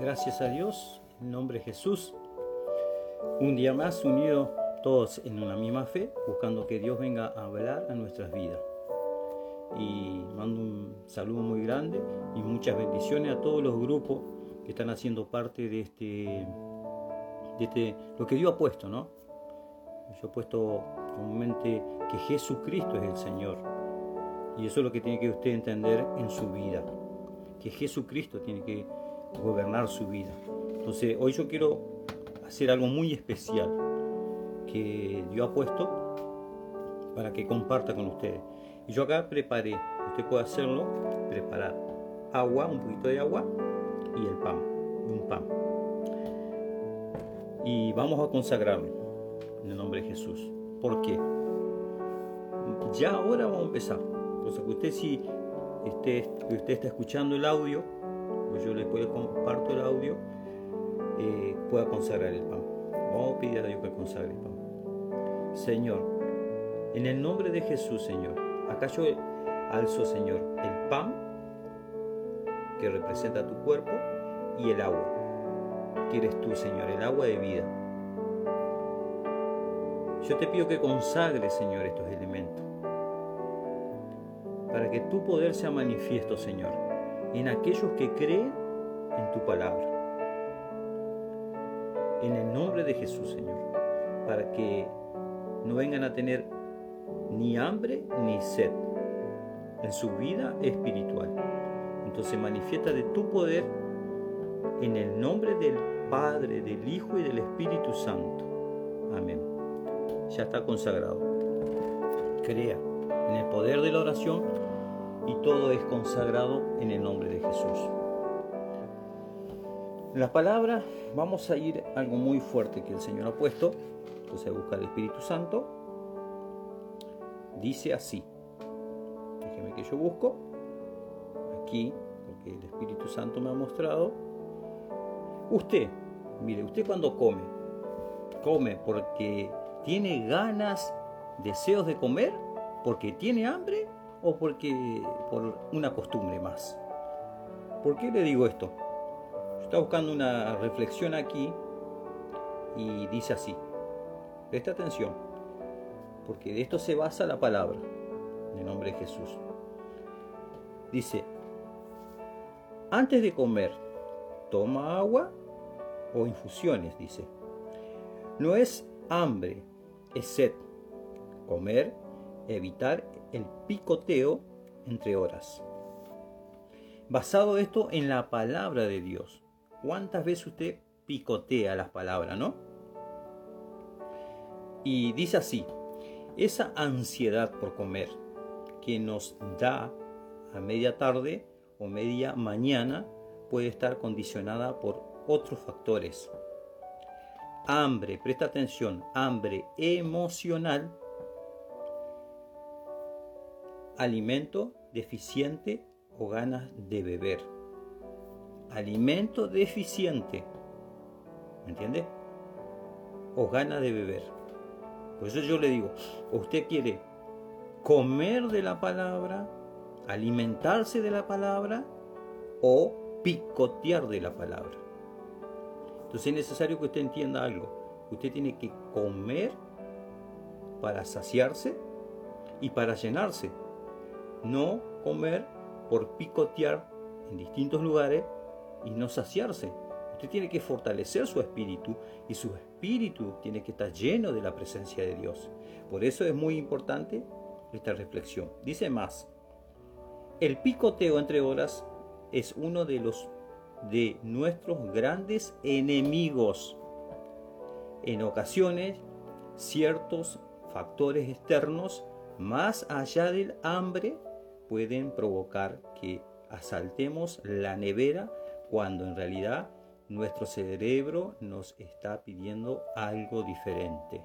Gracias a Dios, en nombre de Jesús. Un día más unidos todos en una misma fe, buscando que Dios venga a hablar a nuestras vidas. Y mando un saludo muy grande y muchas bendiciones a todos los grupos que están haciendo parte de este, de este lo que Dios ha puesto, ¿no? Yo he puesto comúnmente que Jesucristo es el Señor. Y eso es lo que tiene que usted entender en su vida. Que Jesucristo tiene que gobernar su vida. Entonces, hoy yo quiero hacer algo muy especial que Dios ha puesto para que comparta con ustedes. Y yo acá preparé, usted puede hacerlo, preparar agua, un poquito de agua y el pan, un pan. Y vamos a consagrarlo en el nombre de Jesús. ¿Por qué? Ya ahora vamos a empezar. Entonces, que usted si usted, usted está escuchando el audio, pues yo después comparto el audio, eh, pueda consagrar el pan. Vamos a pedir a Dios que consagre el pan. Señor, en el nombre de Jesús, Señor, acá yo alzo, Señor, el pan que representa tu cuerpo y el agua, que eres tú, Señor, el agua de vida. Yo te pido que consagres, Señor, estos elementos, para que tu poder sea manifiesto, Señor en aquellos que creen en tu palabra. En el nombre de Jesús, Señor, para que no vengan a tener ni hambre ni sed en su vida espiritual. Entonces manifiesta de tu poder en el nombre del Padre, del Hijo y del Espíritu Santo. Amén. Ya está consagrado. Crea en el poder de la oración y todo es consagrado en el nombre de Jesús. En la palabra vamos a ir algo muy fuerte que el Señor ha puesto, entonces busca el Espíritu Santo. Dice así, déjeme que yo busco, aquí, porque el Espíritu Santo me ha mostrado. Usted, mire, usted cuando come, come porque tiene ganas, deseos de comer, porque tiene hambre o porque por una costumbre más. ¿Por qué le digo esto? Está buscando una reflexión aquí y dice así. Presta atención, porque de esto se basa la palabra, en el nombre de Jesús. Dice, antes de comer, toma agua o infusiones, dice. No es hambre, es sed. Comer, evitar el picoteo entre horas. Basado esto en la palabra de Dios. ¿Cuántas veces usted picotea las palabras, no? Y dice así, esa ansiedad por comer que nos da a media tarde o media mañana puede estar condicionada por otros factores. Hambre, presta atención, hambre emocional alimento deficiente o ganas de beber. Alimento deficiente. ¿Me entiende? O ganas de beber. Por eso yo le digo, usted quiere comer de la palabra, alimentarse de la palabra o picotear de la palabra. Entonces es necesario que usted entienda algo. Usted tiene que comer para saciarse y para llenarse no comer por picotear en distintos lugares y no saciarse. Usted tiene que fortalecer su espíritu y su espíritu tiene que estar lleno de la presencia de Dios. Por eso es muy importante esta reflexión. Dice más, el picoteo entre horas es uno de los de nuestros grandes enemigos. En ocasiones, ciertos factores externos, más allá del hambre, pueden provocar que asaltemos la nevera cuando en realidad nuestro cerebro nos está pidiendo algo diferente.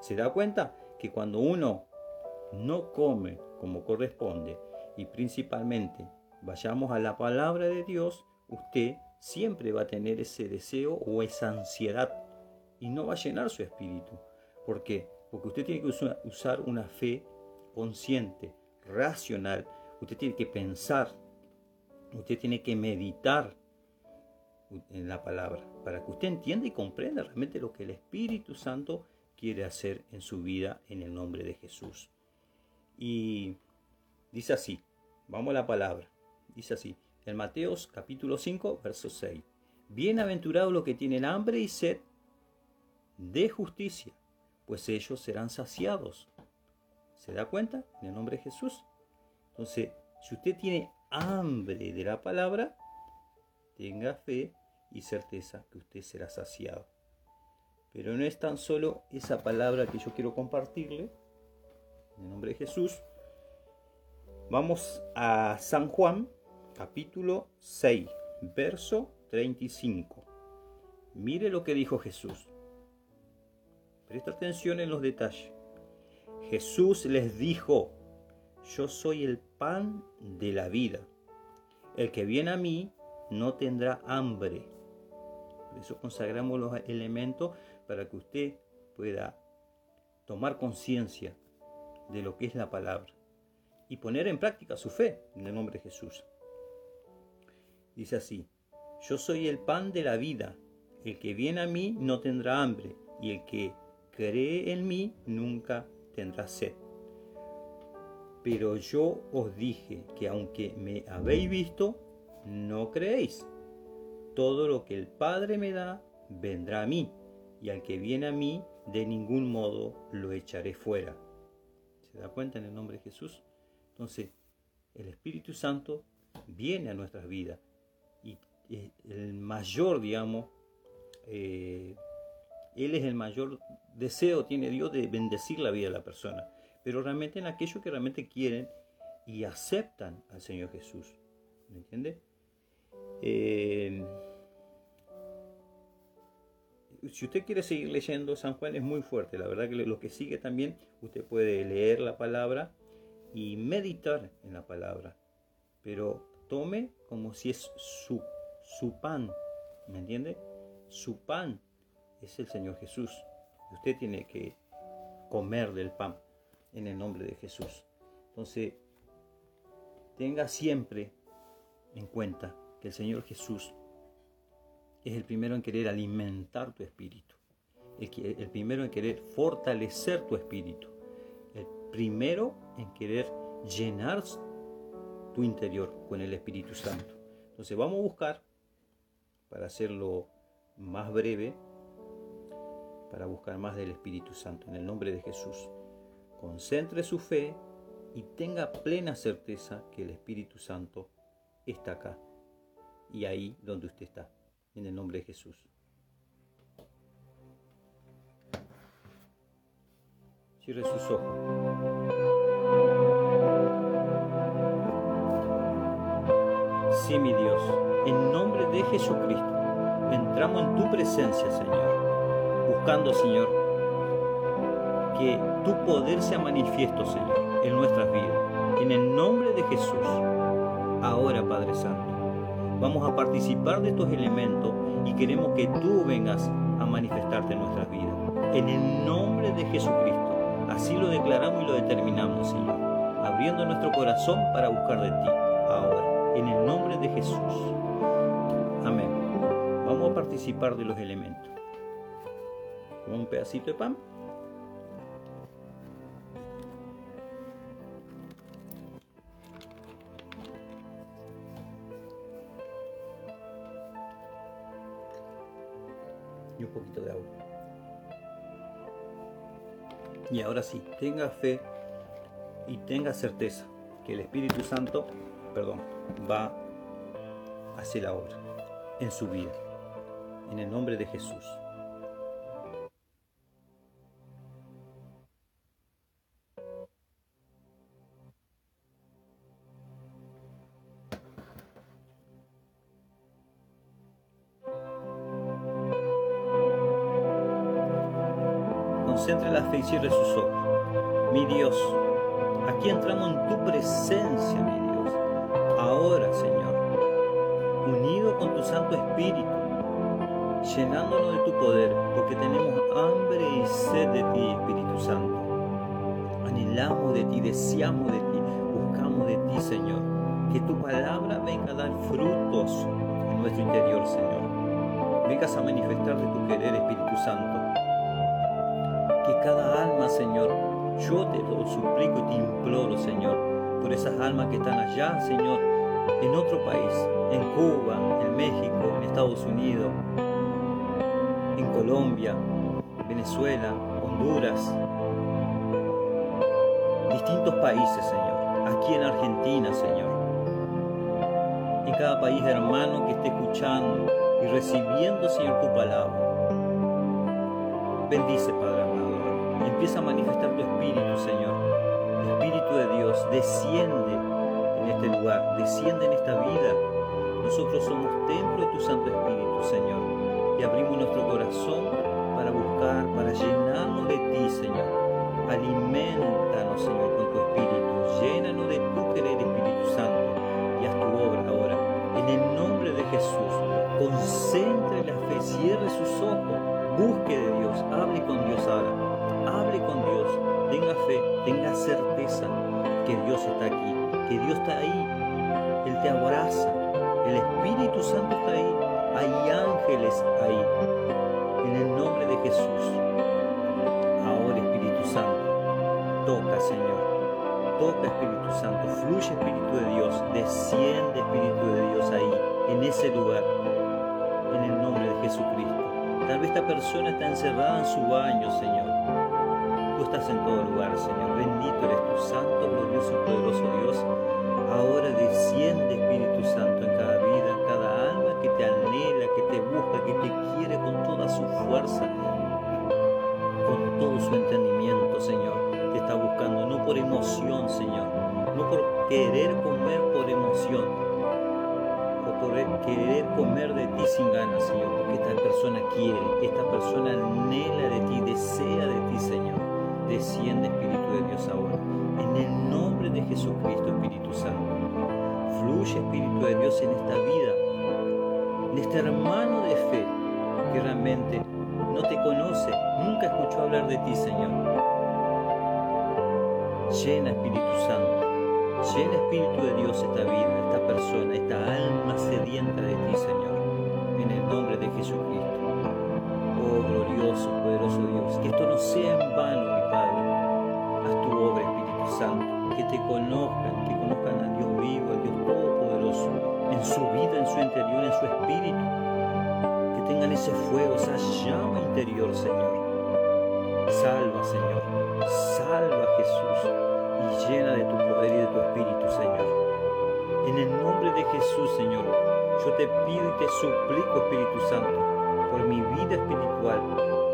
¿Se da cuenta que cuando uno no come como corresponde y principalmente vayamos a la palabra de Dios, usted siempre va a tener ese deseo o esa ansiedad y no va a llenar su espíritu. ¿Por qué? Porque usted tiene que usar una fe consciente, racional, Usted tiene que pensar, usted tiene que meditar, en la palabra, para que usted entienda y comprenda realmente lo que el Espíritu Santo quiere hacer en su vida en el nombre de Jesús. Y dice así, vamos a la palabra, dice así, en Mateos capítulo 5, verso 6. Bienaventurados los que tienen hambre y sed de justicia, pues ellos serán saciados. ¿Se da cuenta? En el nombre de Jesús. Entonces, si usted tiene hambre de la palabra, tenga fe y certeza que usted será saciado. Pero no es tan solo esa palabra que yo quiero compartirle, en el nombre de Jesús. Vamos a San Juan, capítulo 6, verso 35. Mire lo que dijo Jesús. Presta atención en los detalles. Jesús les dijo, yo soy el pan de la vida. El que viene a mí no tendrá hambre. Por eso consagramos los elementos para que usted pueda tomar conciencia de lo que es la palabra y poner en práctica su fe en el nombre de Jesús. Dice así, yo soy el pan de la vida, el que viene a mí no tendrá hambre, y el que cree en mí nunca tendrá sed. Pero yo os dije que aunque me habéis visto, no creéis. Todo lo que el Padre me da, vendrá a mí, y al que viene a mí, de ningún modo lo echaré fuera. ¿Se da cuenta en el nombre de Jesús? Entonces, el Espíritu Santo viene a nuestras vidas y el mayor, digamos, eh, Él es el mayor deseo, tiene Dios de bendecir la vida de la persona, pero realmente en aquellos que realmente quieren y aceptan al Señor Jesús. ¿Me entiende? Eh, si usted quiere seguir leyendo, San Juan es muy fuerte. La verdad que lo que sigue también, usted puede leer la palabra y meditar en la palabra. Pero tome como si es su, su pan. ¿Me entiende? Su pan es el Señor Jesús. usted tiene que comer del pan en el nombre de Jesús. Entonces, tenga siempre en cuenta que el Señor Jesús es el primero en querer alimentar tu espíritu, el, el primero en querer fortalecer tu espíritu, el primero en querer llenar tu interior con el Espíritu Santo. Entonces vamos a buscar, para hacerlo más breve, para buscar más del Espíritu Santo, en el nombre de Jesús. Concentre su fe y tenga plena certeza que el Espíritu Santo está acá y ahí donde usted está, en el nombre de Jesús. Cierre sus ojos. Sí, mi Dios, en nombre de Jesucristo, entramos en tu presencia, Señor, buscando, Señor, que tu poder sea manifiesto, Señor, en nuestras vidas. En el nombre de Jesús, ahora, Padre Santo vamos a participar de estos elementos y queremos que tú vengas a manifestarte en nuestras vidas. En el nombre de Jesucristo, así lo declaramos y lo determinamos, Señor, abriendo nuestro corazón para buscar de ti, ahora, en el nombre de Jesús. Amén. Vamos a participar de los elementos. Un pedacito de pan. Poquito de agua. Y ahora sí, tenga fe y tenga certeza que el Espíritu Santo, perdón, va a hacer la obra en su vida. En el nombre de Jesús. Cierre sus ojos. Mi Dios, aquí entramos en tu presencia, mi Dios. Ahora, Señor, unido con tu Santo Espíritu, llenándonos de tu poder, porque tenemos hambre y sed de ti, Espíritu Santo. Anhelamos de ti, deseamos de ti, buscamos de ti, Señor. Que tu palabra venga a dar frutos en nuestro interior, Señor vengas a manifestarte tu querer, Espíritu Santo. Cada alma, Señor, yo te lo suplico y te imploro, Señor, por esas almas que están allá, Señor, en otro país, en Cuba, en México, en Estados Unidos, en Colombia, Venezuela, Honduras, distintos países, Señor, aquí en Argentina, Señor, en cada país hermano que esté escuchando y recibiendo, Señor, tu palabra. Bendice, Padre empieza a manifestar tu Espíritu, Señor. El Espíritu de Dios desciende en este lugar, desciende en esta vida. Nosotros somos templo de tu Santo Espíritu, Señor, y abrimos nuestro corazón para buscar, para llenarnos de ti, Santo, fluye Espíritu de Dios, desciende Espíritu de Dios ahí, en ese lugar, en el nombre de Jesucristo. Tal vez esta persona está encerrada en su baño, Señor. Tú estás en todo lugar, Señor. Bendito eres tu santo, glorioso y poderoso Dios. Ahora desciende Espíritu Santo en cada querer comer de ti sin ganas, Señor, porque esta persona quiere, esta persona anhela de ti, desea de ti, Señor. Desciende Espíritu de Dios ahora, en el nombre de Jesucristo, Espíritu Santo. Fluye Espíritu de Dios en esta vida, en este hermano de fe que realmente no te conoce, nunca escuchó hablar de ti, Señor. Llena Espíritu Santo, llena Espíritu de Dios esta vida, esta persona, esta alma sedienta de ti, Señor, en el nombre de Jesucristo. Oh glorioso, poderoso Dios, que esto no sea en vano, mi Padre. Haz tu obra, Espíritu Santo, que te conozcan, que conozcan a Dios vivo, a Dios todopoderoso, en su vida, en su interior, en su espíritu. Que tengan ese fuego, esa llama interior, Señor. Salva, Señor. Salva, Jesús. Y llena de tu de tu espíritu, Señor. En el nombre de Jesús, Señor, yo te pido y te suplico, Espíritu Santo, por mi vida espiritual,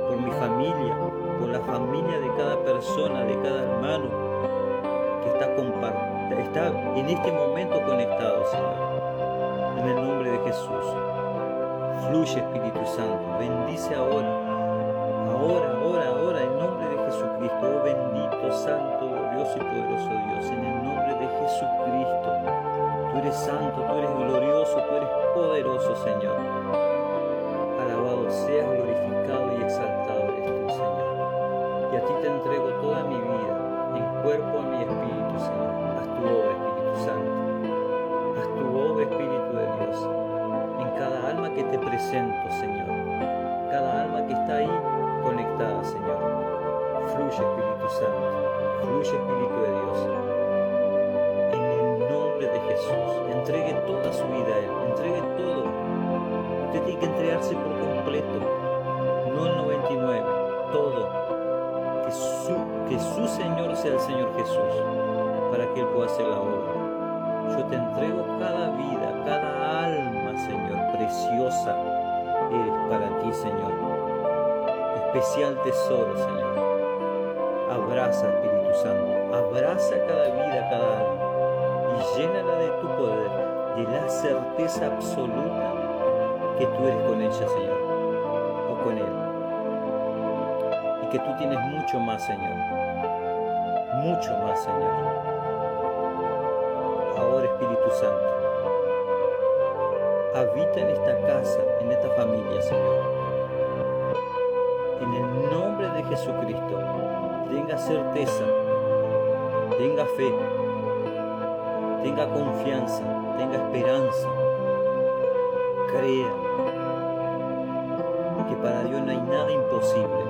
por mi familia, por la familia de cada persona, de cada hermano que está, está en este momento conectado, Señor. En el nombre de Jesús. Fluye Espíritu Santo, bendice ahora, ahora, ahora, ahora, en nombre de Jesucristo, oh bendito, santo, glorioso y poderoso Dios, en el nombre de Jesucristo. Tú eres santo, tú eres glorioso, tú eres poderoso, Señor. Alabado seas, glorificado y exaltado eres tú, Señor. Y a ti te entrego toda mi vida, en cuerpo, a mi espíritu, Señor. Haz tu obra, Espíritu Santo. Haz tu obra, Espíritu de Dios, en cada alma que te presento, Señor. Cada alma que está ahí conectada, Señor. Fluye, Espíritu Santo. Fluye, Espíritu de Dios. En el nombre de Jesús. Entregue toda su vida a Él. Entregue todo. Usted tiene que entregarse por completo. No el 99. Todo. Que su, que su Señor sea el Señor Jesús. Para que Él pueda hacer la obra. Yo te entrego cada vida, cada alma, Señor. Preciosa eres para ti, Señor. Especial tesoro, Señor. Abraza, Espíritu Santo. Abraza cada vida, cada alma. Y llénala de tu poder, de la certeza absoluta que tú eres con ella, Señor. O con Él. Y que tú tienes mucho más, Señor. Mucho más, Señor. Ahora, Espíritu Santo. Habita en esta casa, en esta familia, Señor. En el nombre de Jesucristo, tenga certeza, tenga fe, tenga confianza, tenga esperanza, crea, que para Dios no hay nada imposible.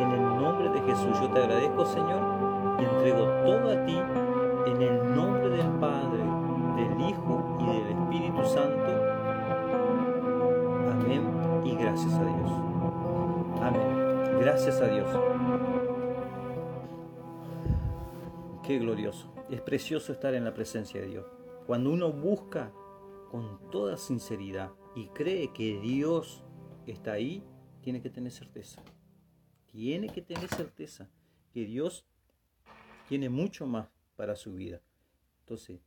En el nombre de Jesús yo te agradezco, Señor, y entrego todo a ti A Dios. Qué glorioso. Es precioso estar en la presencia de Dios. Cuando uno busca con toda sinceridad y cree que Dios está ahí, tiene que tener certeza. Tiene que tener certeza que Dios tiene mucho más para su vida. Entonces,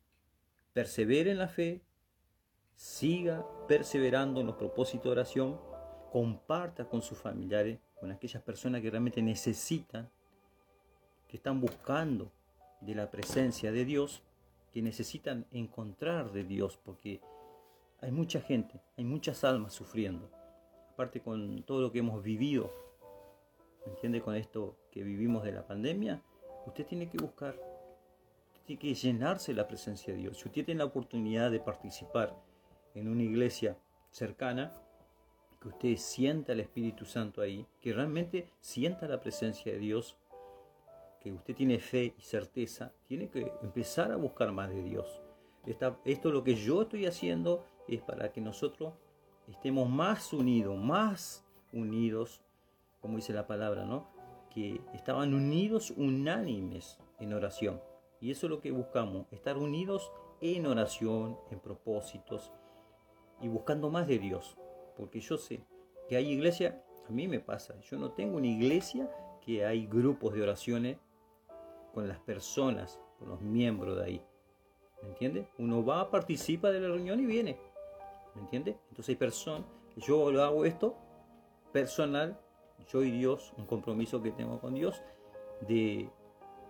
persevere en la fe, siga perseverando en los propósitos de oración, comparta con sus familiares, con aquellas personas que realmente necesitan, que están buscando de la presencia de Dios, que necesitan encontrar de Dios, porque hay mucha gente, hay muchas almas sufriendo. Aparte con todo lo que hemos vivido, ¿me entiende? Con esto que vivimos de la pandemia, usted tiene que buscar, tiene que llenarse la presencia de Dios. Si usted tiene la oportunidad de participar en una iglesia cercana, usted sienta el Espíritu Santo ahí, que realmente sienta la presencia de Dios, que usted tiene fe y certeza, tiene que empezar a buscar más de Dios. esto lo que yo estoy haciendo es para que nosotros estemos más unidos, más unidos, como dice la palabra, ¿no? Que estaban unidos unánimes en oración. Y eso es lo que buscamos, estar unidos en oración, en propósitos y buscando más de Dios. Porque yo sé que hay iglesia, a mí me pasa, yo no tengo una iglesia que hay grupos de oraciones con las personas, con los miembros de ahí. ¿Me entiende? Uno va, participa de la reunión y viene. ¿Me entiende? Entonces hay personas, yo lo hago esto personal, yo y Dios, un compromiso que tengo con Dios, de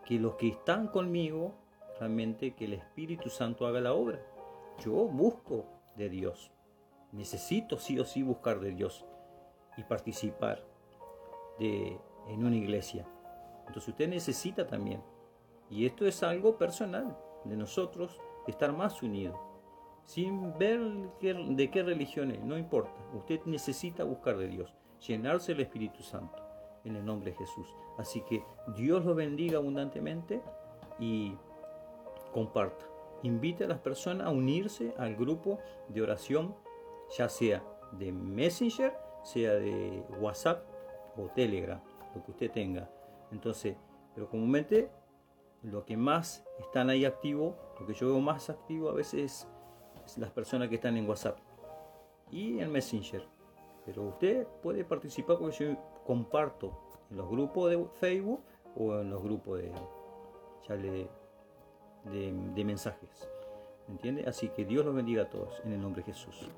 que los que están conmigo, realmente que el Espíritu Santo haga la obra. Yo busco de Dios. Necesito sí o sí buscar de Dios y participar de, en una iglesia. Entonces usted necesita también. Y esto es algo personal de nosotros, estar más unidos sin ver de qué religión es, no importa. Usted necesita buscar de Dios, llenarse del Espíritu Santo en el nombre de Jesús. Así que Dios lo bendiga abundantemente y comparta. Invite a las personas a unirse al grupo de oración, ya sea de Messenger, sea de WhatsApp o Telegram, lo que usted tenga. Entonces, pero comúnmente lo que más están ahí activo, lo que yo veo más activo a veces las personas que están en WhatsApp y en Messenger. Pero usted puede participar porque yo comparto en los grupos de Facebook o en los grupos de, de, de mensajes. ¿Me entiende? Así que Dios los bendiga a todos en el nombre de Jesús.